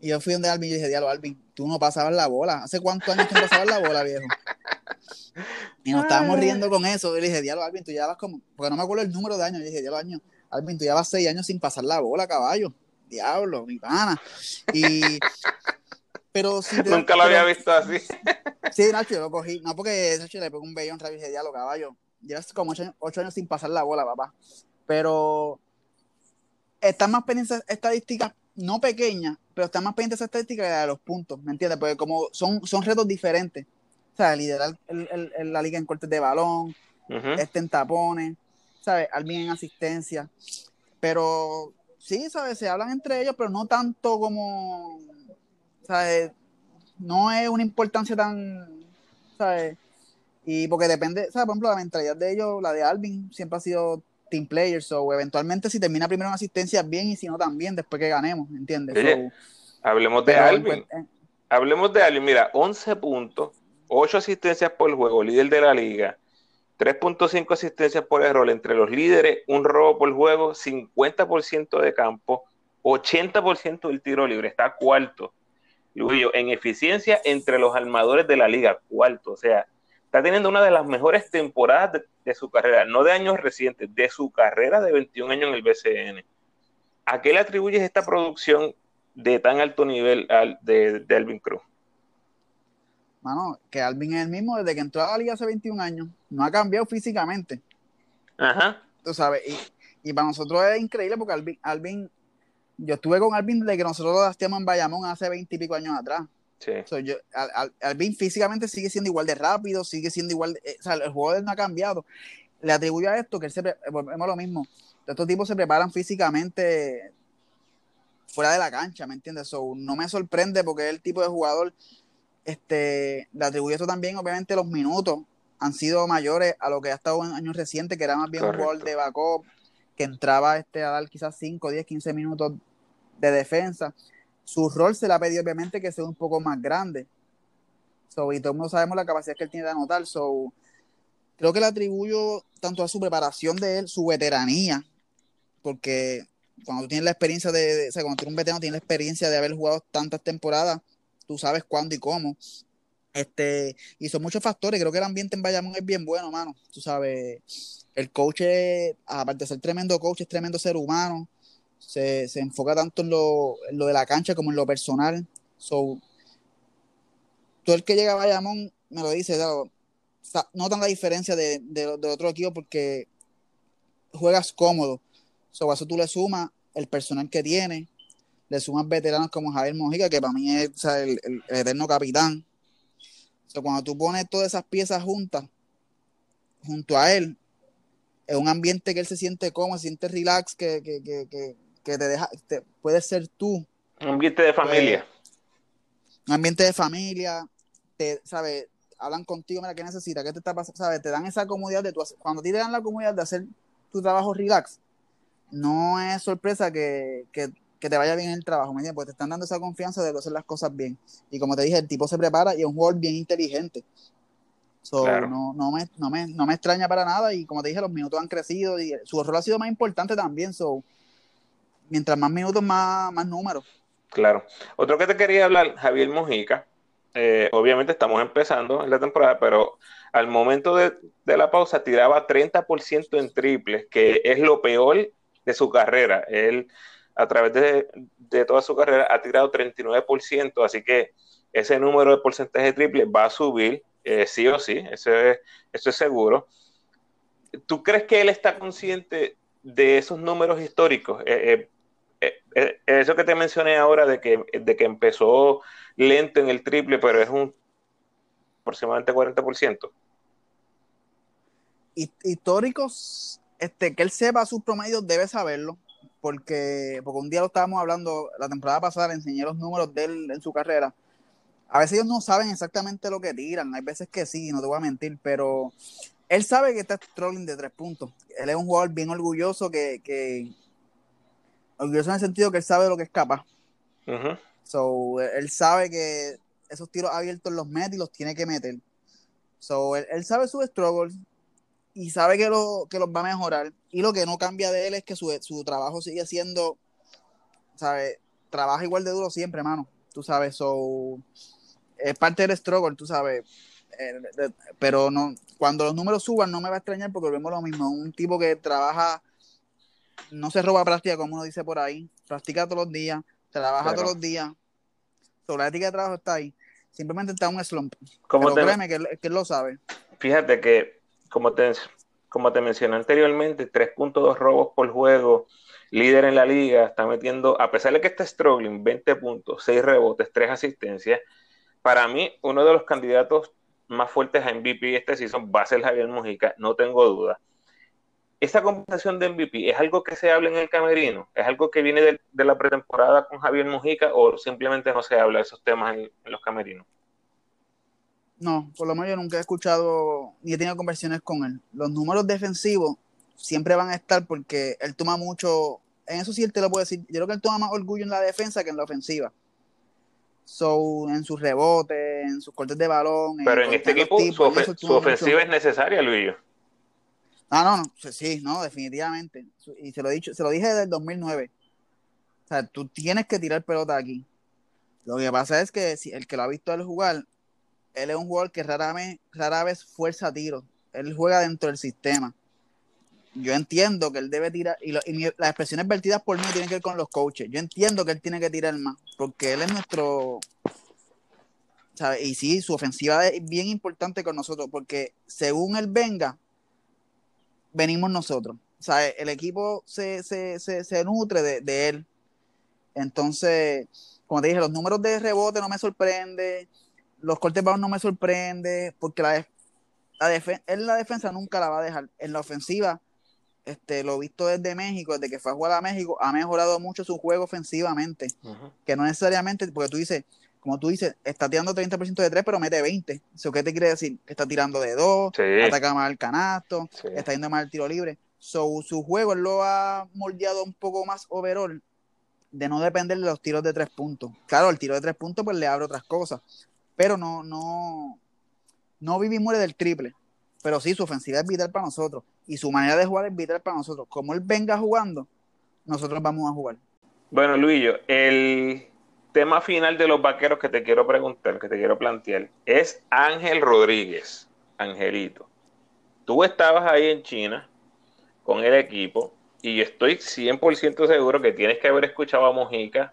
y yo fui donde Alvin y dije, diablo, Alvin, tú no pasabas la bola. ¿Hace cuántos años tú no pasabas la bola, viejo? Y nos estábamos riendo con eso. Y le dije, diablo, Alvin, tú ya vas como, porque no me acuerdo el número de años. Y dije, diablo, año, Alvin, tú ya vas seis años sin pasar la bola, caballo. Diablo, mi pana. Y Pero Nunca lo había visto así. sí, Nacho, yo lo cogí. No, porque Nacho le pegó un bellón rabia de diálogo, caballo. Llevas como ocho años, sin pasar la bola, papá. Pero están más pendientes estadísticas, no pequeñas, pero están más pendientes estadísticas de los puntos, ¿me entiendes? Porque como son, son retos diferentes. O sea, liderar la liga en cortes de balón, este en tapones, ¿sabes? Alvin en asistencia. Pero sí, ¿sabes? Se hablan entre ellos, pero no tanto como, ¿sabes? No es una importancia tan, ¿sabes? Y porque depende, ¿sabes? Por ejemplo, la mentalidad de ellos, la de Alvin, siempre ha sido team players, o eventualmente si termina primero en asistencia, bien, y si no, también, después que ganemos, ¿entiendes? hablemos de Alvin. Pues, eh, hablemos de Alvin, mira, 11 puntos, 8 asistencias por juego, líder de la liga. 3.5 asistencias por error entre los líderes, un robo por juego, 50% de campo, 80% del tiro libre, está cuarto. Luis, en eficiencia entre los armadores de la liga, cuarto. O sea, está teniendo una de las mejores temporadas de, su carrera, no de años recientes, de su carrera de 21 años en el BCN. ¿A qué le atribuyes esta producción de tan alto nivel al, de, de Alvin Cruz? mano, que Alvin es el mismo desde que entró a la liga hace 21 años. No ha cambiado físicamente. Ajá. Tú sabes, y, para nosotros es increíble porque Alvin, Alvin, yo estuve con Alvin desde que nosotros lo hacíamos en Bayamón hace 20 y pico años atrás. Sí. yo, Alvin físicamente sigue siendo igual de rápido, sigue siendo igual, de, eh, o sea, el juego de él no ha cambiado. Le atribuyo a esto que él se, volvemos lo mismo, estos tipos se preparan físicamente fuera de la cancha, ¿me entiendes? So, no me sorprende porque es el tipo de jugador este, le atribuye esto también, obviamente, los minutos han sido mayores a lo que ha estado en años recientes, que era más bien un gol de backup, que entraba este, a dar quizás 5, 10, 15 minutos de defensa. Su rol se le ha pedido, obviamente, que sea un poco más grande. So, y todos sabemos la capacidad que él tiene de anotar. So, creo que le atribuyo tanto a su preparación de él, su veteranía, porque cuando tú tienes la experiencia de, o sea, cuando tú eres un veterano, tienes la experiencia de haber jugado tantas temporadas, tú sabes cuándo y cómo. Este, y son muchos factores. Creo que el ambiente en Bayamón es bien bueno, mano. Tú sabes, el coach, aparte de ser tremendo coach, es tremendo ser humano. Se, enfoca tanto en lo, de la cancha como en lo personal. So, todo el que llega a Bayamón me lo dice, notan la diferencia de, otro equipo porque juegas cómodo. So, eso tú le sumas el personal que tiene, le suman veteranos como Javier Mojica, que para mí es el, eterno capitán. O cuando tú pones todas esas piezas juntas, junto a él, es un ambiente que él se siente cómodo, se siente relax, que, te deja, te, puedes ser tú. Un ambiente de familia. Pues, un ambiente de familia, te, ¿sabes? Hablan contigo, mira, ¿qué necesitas? ¿Qué te está pasando? ¿Sabes? Te dan esa comodidad de tu, cuando te dan la comodidad de hacer tu trabajo relax, no es sorpresa que, que que te vaya bien el trabajo, ¿me entiendes? Porque te están dando esa confianza de hacer las cosas bien. Y como te dije, el tipo se prepara y es un jugador bien inteligente. no, no, me, no, me, no, me, extraña para nada y como te dije, los minutos han crecido y su rol ha sido más importante también. So, mientras más minutos, más, más números. Claro. Otro que te quería hablar, Javier Mojica. Eh, obviamente estamos empezando en la temporada, pero al momento de, de la pausa tiraba 30% en triples, que es lo peor de su carrera. Él a través de, toda su carrera ha tirado 39%, así que ese número de porcentaje triple va a subir, eh, sí o sí, eso es, eso es seguro. ¿Tú crees que él está consciente de esos números históricos? Eh, eh, eso que te mencioné ahora de que, de que empezó lento en el triple, pero es un aproximadamente 40%. Históricos, este, que él sepa sus promedios debe saberlo porque, porque un día lo estábamos hablando, la temporada pasada le enseñé los números de él en su carrera. A veces ellos no saben exactamente lo que tiran, hay veces que sí, no te voy a mentir, pero él sabe que está trolling de tres puntos. Él es un jugador bien orgulloso que, que orgulloso en el sentido que él sabe lo que es capaz. So, él sabe que esos tiros abiertos los mete y los tiene que meter. So, él, él sabe sus struggles, y sabe que, lo, que los va a mejorar. Y lo que no cambia de él es que su, trabajo sigue siendo, ¿sabes? Trabaja igual de duro siempre, hermano. Tú sabes, so, es parte del struggle, tú sabes. Eh, pero no, cuando los números suban no me va a extrañar porque vemos lo mismo. Un tipo que trabaja, no se roba práctica como uno dice por ahí, practica todos los días, trabaja todos los días. la ética de trabajo está ahí. Simplemente está un slump. Como Pero créeme que, que, él lo sabe. Fíjate que, como te, como te mencioné anteriormente, 3.2 robos por juego, líder en la liga, está metiendo, a pesar de que está struggling, 20 puntos, 6 rebotes, 3 asistencias. Para mí, uno de los candidatos más fuertes a MVP este season va a ser Javier Mujica, no tengo duda. ¿Esta conversación de MVP es algo que se habla en el camerino? ¿Es algo que viene de, la pretemporada con Javier Mujica o simplemente no se habla de esos temas en, los camerinos? No, por lo menos yo nunca he escuchado ni he tenido conversaciones con él. Los números defensivos siempre van a estar porque él toma mucho, en eso sí él te lo puedo decir, yo creo que él toma más orgullo en la defensa que en la ofensiva. So, en sus rebotes, en sus cortes de balón. Pero en, este equipo su, ofensiva es necesaria, Luis. Ah, no, no, sí, no, definitivamente. Y se lo, he dicho, se lo dije desde el 2009. O sea, tú tienes que tirar pelota aquí. Lo que pasa es que si el que lo ha visto él jugar, él es un jugador que rara vez, rara vez fuerza tiros. Él juega dentro del sistema. Yo entiendo que él debe tirar, y, las expresiones vertidas por mí tienen que ver con los coaches. Yo entiendo que él tiene que tirar más, porque él es nuestro. ¿sabe? Y sí, su ofensiva es bien importante con nosotros, porque según él venga, venimos nosotros. O sea, el equipo se, nutre de, él. Entonces, como te dije, los números de rebote no me sorprende, los cortes bajos no me sorprende, porque la, la en la defensa nunca la va a dejar. En la ofensiva, este, lo visto desde México, desde que fue a jugar a México, ha mejorado mucho su juego ofensivamente, que no necesariamente, porque tú dices, como tú dices, está tirando 30% de 3, pero mete 20. ¿Eso qué te quiere decir? está tirando de 2, ataca más el canasto, está yendo más el tiro libre. So, su juego lo ha moldeado un poco más overall de no depender de los tiros de 3 puntos. Claro, el tiro de 3 puntos pues le abre otras cosas, pero no, no, no vive y muere del triple. Pero sí, su ofensiva es vital para nosotros y su manera de jugar es vital para nosotros. Como él venga jugando, nosotros vamos a jugar. Bueno, Luillo, el tema final de los vaqueros que te quiero preguntar, que te quiero plantear, es Ángel Rodríguez, Angelito. Tú estabas ahí en China con el equipo y estoy 100% seguro que tienes que haber escuchado a Mojica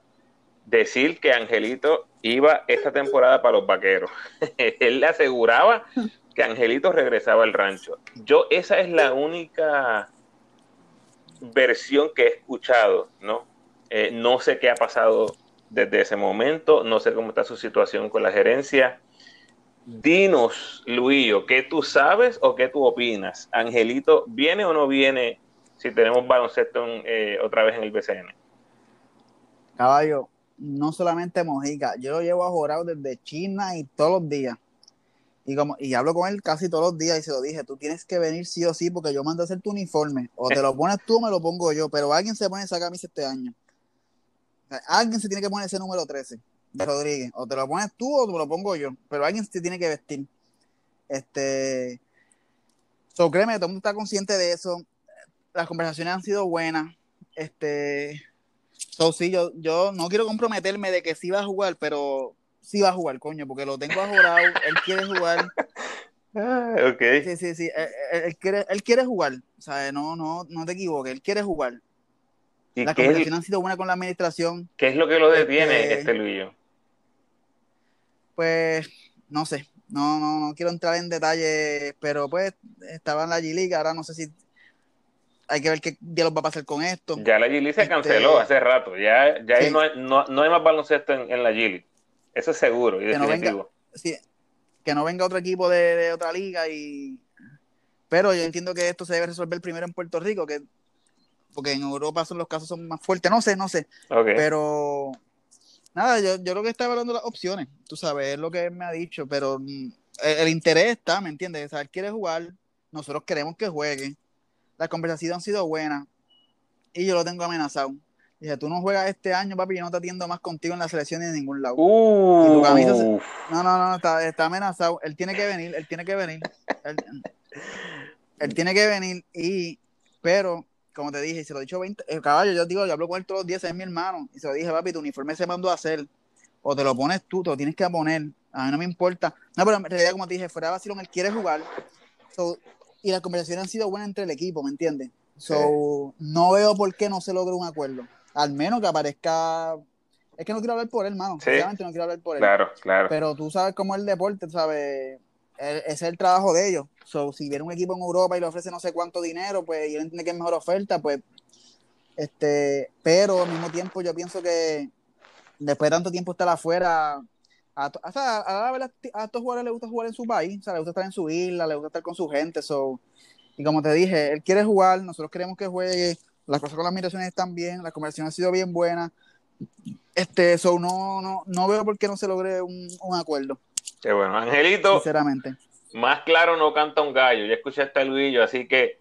decir que Angelito iba esta temporada para los vaqueros. Él le aseguraba que Angelito regresaba al rancho. Yo, esa es la única versión que he escuchado, ¿no? Eh, no sé qué ha pasado desde ese momento. No sé cómo está su situación con la gerencia. Dinos, Luillo, ¿qué tú sabes o qué tú opinas? ¿Angelito viene o no viene si tenemos baloncesto eh, otra vez en el BCN? Caballo, no solamente Mojica, yo lo llevo a jugar desde China y todos los días. Y, como, y hablo con él casi todos los días y se lo dije, tú tienes que venir sí o sí porque yo mando a hacer tu uniforme. O te lo pones tú o me lo pongo yo, pero alguien se pone esa camisa este año alguien se tiene que poner ese número 13 de Rodríguez. O te lo pones tú o te lo pongo yo. Pero alguien se tiene que vestir. Este. So, créeme, todo el mundo está consciente de eso. Las conversaciones han sido buenas. Este. So, sí, yo, yo no quiero comprometerme de que sí va a jugar, pero sí va a jugar, coño, porque lo tengo ajorado. él quiere jugar. Ah, ok. Sí, sí, sí. Él, quiere, él quiere jugar. O sea, no, no, no te equivoques. Él quiere jugar la conversación ha sido buena con la administración. ¿Qué es lo que lo detiene este, este Luillo? Pues no sé, no, no, no quiero entrar en detalles, pero pues estaba en la G-League, ahora no sé si hay que ver qué diálogo va a pasar con esto. Ya la G-League se este, canceló hace rato, ya, ya ahí no hay, no, hay, más baloncesto en, la G-League, eso es seguro y que definitivo. No venga, que no venga otro equipo de, de otra liga y... Pero yo entiendo que esto se debe resolver primero en Puerto Rico, que porque en Europa son los casos son más fuertes, no sé, no sé. Pero nada, yo, yo creo que está evaluando las opciones, tú sabes, es lo que me ha dicho, pero mm, el, interés está, ¿me entiendes? O sea, él quiere jugar, nosotros queremos que juegue. Las conversaciones han sido buenas y yo lo tengo amenazado. Dije, tú no juegas este año, papi, yo no te atiendo más contigo en la selección ni en ningún lado. no, no, no, está, está, amenazado. Él tiene que venir, él tiene que venir. Él, él tiene que venir y, pero como te dije, y se lo he dicho 20, el caballo, yo digo, yo hablo con él todos los días, es mi hermano, y se lo dije, papi, tu uniforme se mandó a hacer, o te lo pones tú, te lo tienes que poner, a mí no me importa. No, pero en realidad, como te dije, fuera de vacilón, él quiere jugar, y las conversaciones han sido buenas entre el equipo, ¿me entiendes? So, no veo por qué no se logre un acuerdo, al menos que aparezca es que no quiero hablar por él, mano. Sí. Obviamente no quiero hablar por él. Claro, claro. Pero tú sabes cómo es el deporte, ¿sabes? Es el trabajo de ellos. So, si viene un equipo en Europa y le ofrece no sé cuánto dinero, pues y él entiende que es mejor oferta, pues. Este, pero al mismo tiempo yo pienso que después de tanto tiempo estar afuera, a, a, a, estos jugadores les gusta jugar en su país, o sea, les gusta estar en su isla, les gusta estar con su gente. So, y como te dije, él quiere jugar, nosotros queremos que juegue, las cosas con las migraciones están bien, la conversación ha sido bien buena. Este, so, no, no, no veo por qué no se logre un, un acuerdo, Qué bueno. Angelito, sinceramente. más claro no canta un gallo. Ya escuchaste al Luillo, así que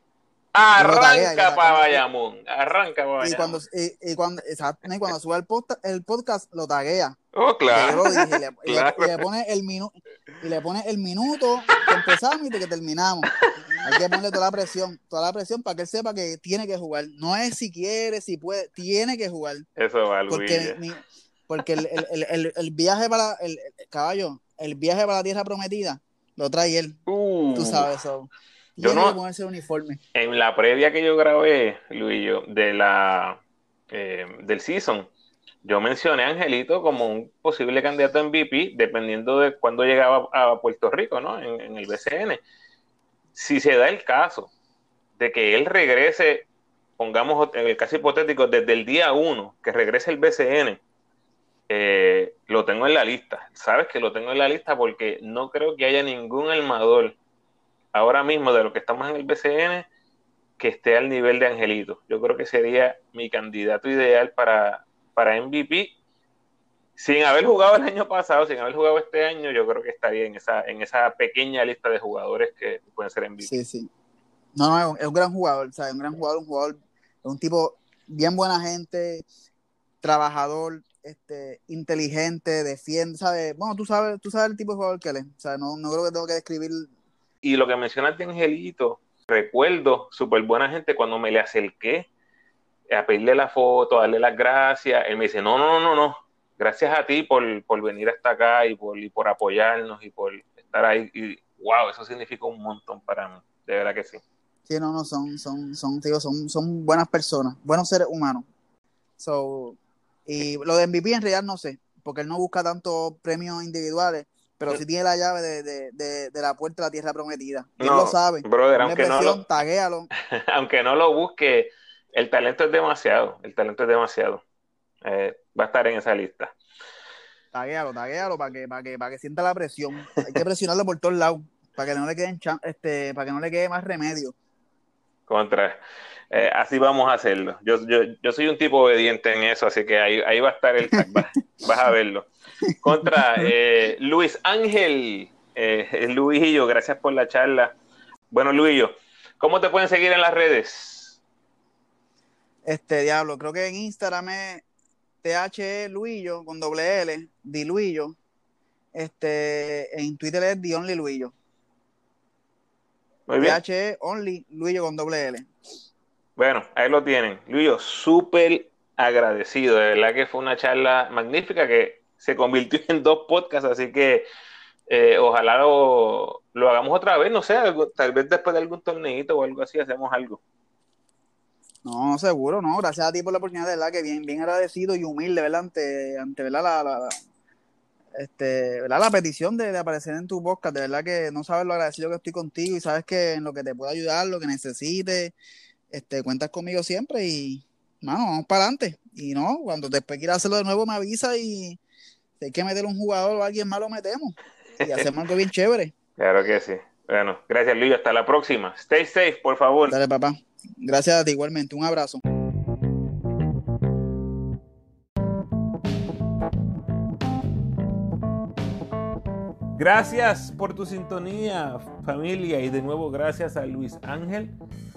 arranca para. Bayamón. Arranca para Y Bayamón. cuando, y, y cuando, exacto, y cuando sube el podcast, el podcast lo taguea. Oh, claro. lo dije, y le, pone el minu y le pone el minuto que empezamos y de que terminamos. Hay que ponerle toda la presión, toda la presión para que él sepa que tiene que jugar. No es si quiere, si puede, tiene que jugar. Eso va, Porque, Luillo. mi- porque el, el- el- el- el viaje para el, el- caballo, el viaje para la tierra prometida lo trae él, Uh, tú sabes eso. Yo no- que ponerse el uniforme. En la previa que yo grabé, Luillo, de la eh, del season, yo mencioné a Angelito como un posible candidato a MVP, dependiendo de cuándo llegaba a Puerto Rico, ¿no? En, en el BCN. Si se da el caso de que él regrese, pongamos en el caso hipotético, desde el día uno, que regrese el BCN, eh, lo tengo en la lista. Sabes que lo tengo en la lista porque no creo que haya ningún armador ahora mismo de lo que estamos en el BCN que esté al nivel de Angelito. Yo creo que sería mi candidato ideal para, para MVP. Sin haber jugado el año pasado, sin haber jugado este año, yo creo que estaría en esa, en esa pequeña lista de jugadores que pueden ser MVP. Sí, sí. No, no, es un, gran jugador, ¿sabes? Un gran jugador, un jugador, un tipo bien buena gente, trabajador, este, inteligente, defiende, ¿sabes? Bueno, tú sabes, tú sabes el tipo de jugador que él es. O sea, no, no creo que tengo que describir. Y lo que mencionas de Angelito, recuerdo súper buena gente cuando me le acerqué a pedirle la foto, a darle las gracias. Él me dice, no, no, no, no, gracias a ti por, por venir hasta acá y por, y por apoyarnos y por estar ahí. Y wow, eso significa un montón para mí, de verdad que sí. Sí, no, no, son, son, son, tío, son, son buenas personas, buenos seres humanos. So, y lo de MVP en realidad no sé, porque él no busca tantos premios individuales, pero sí tiene la llave de, de, de, de la puerta de la tierra prometida. Él No, lo sabe. brother, aunque no, lo, taguéalo. aunque no lo busque, el talento es demasiado, el talento es demasiado. Eh, va a estar en esa lista. Taguéalo, taguéalo para que, para que, para que sienta la presión. Hay que presionarlo por todos lados, para que no le queden este, para que no le quede más remedio. Contra. Eh, así vamos a hacerlo. Yo, yo, yo soy un tipo obediente en eso, así que ahí, ahí va a estar el vas, vas a verlo. Contra eh, Luis Ángel, eh, Luillo, gracias por la charla. Bueno, Luillo, ¿cómo te pueden seguir en las redes? Este diablo, creo que en Instagram es THE Luillo con doble L, Di Luillo. Este, en Twitter es The Only Luillo. Muy bien. THE Only Luillo con doble L. Bueno, ahí lo tienen. Luillo, súper agradecido. De verdad que fue una charla magnífica que se convirtió en dos podcasts, así que eh, ojalá lo, lo, hagamos otra vez, no sé, tal vez después de algún torneito o algo así hacemos algo. No, seguro, no. Gracias a ti por la oportunidad, de verdad que bien, bien agradecido y humilde, ¿verdad? Ante, ante ¿verdad? La, la, este, ¿verdad? la petición de, de, aparecer en tu podcast. De verdad que no sabes lo agradecido que estoy contigo y sabes que en lo que te puedo ayudar, lo que necesites, este, cuentas conmigo siempre y, mano, vamos para adelante. Y no, cuando después quieras hacerlo de nuevo, me avisa y si hay que meter un jugador o alguien más, lo metemos y hacemos algo bien chévere. Claro que sí. Bueno, gracias Luis, hasta la próxima. Stay safe, por favor. Dale, papá. Gracias a ti igualmente. Un abrazo. Gracias por tu sintonía, familia, y de nuevo gracias a Luis Ángel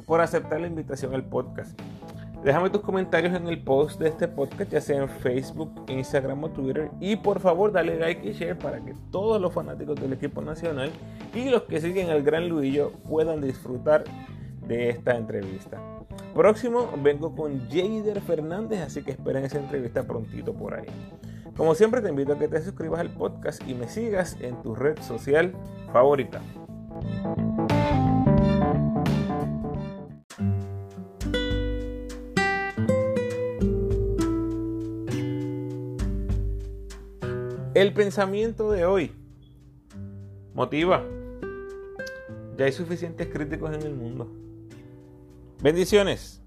por aceptar la invitación al podcast. Déjame tus comentarios en el post de este podcast, ya sea en Facebook, Instagram o Twitter. Y por favor, dale like y share para que todos los fanáticos del equipo nacional y los que siguen al Gran Luillo puedan disfrutar de esta entrevista. Próximo vengo con Jader Fernández, así que esperen esa entrevista prontito por ahí. Como siempre, te invito a que te suscribas al podcast y me sigas en tu red social favorita. El pensamiento de hoy motiva. Ya hay suficientes críticos en el mundo. Bendiciones.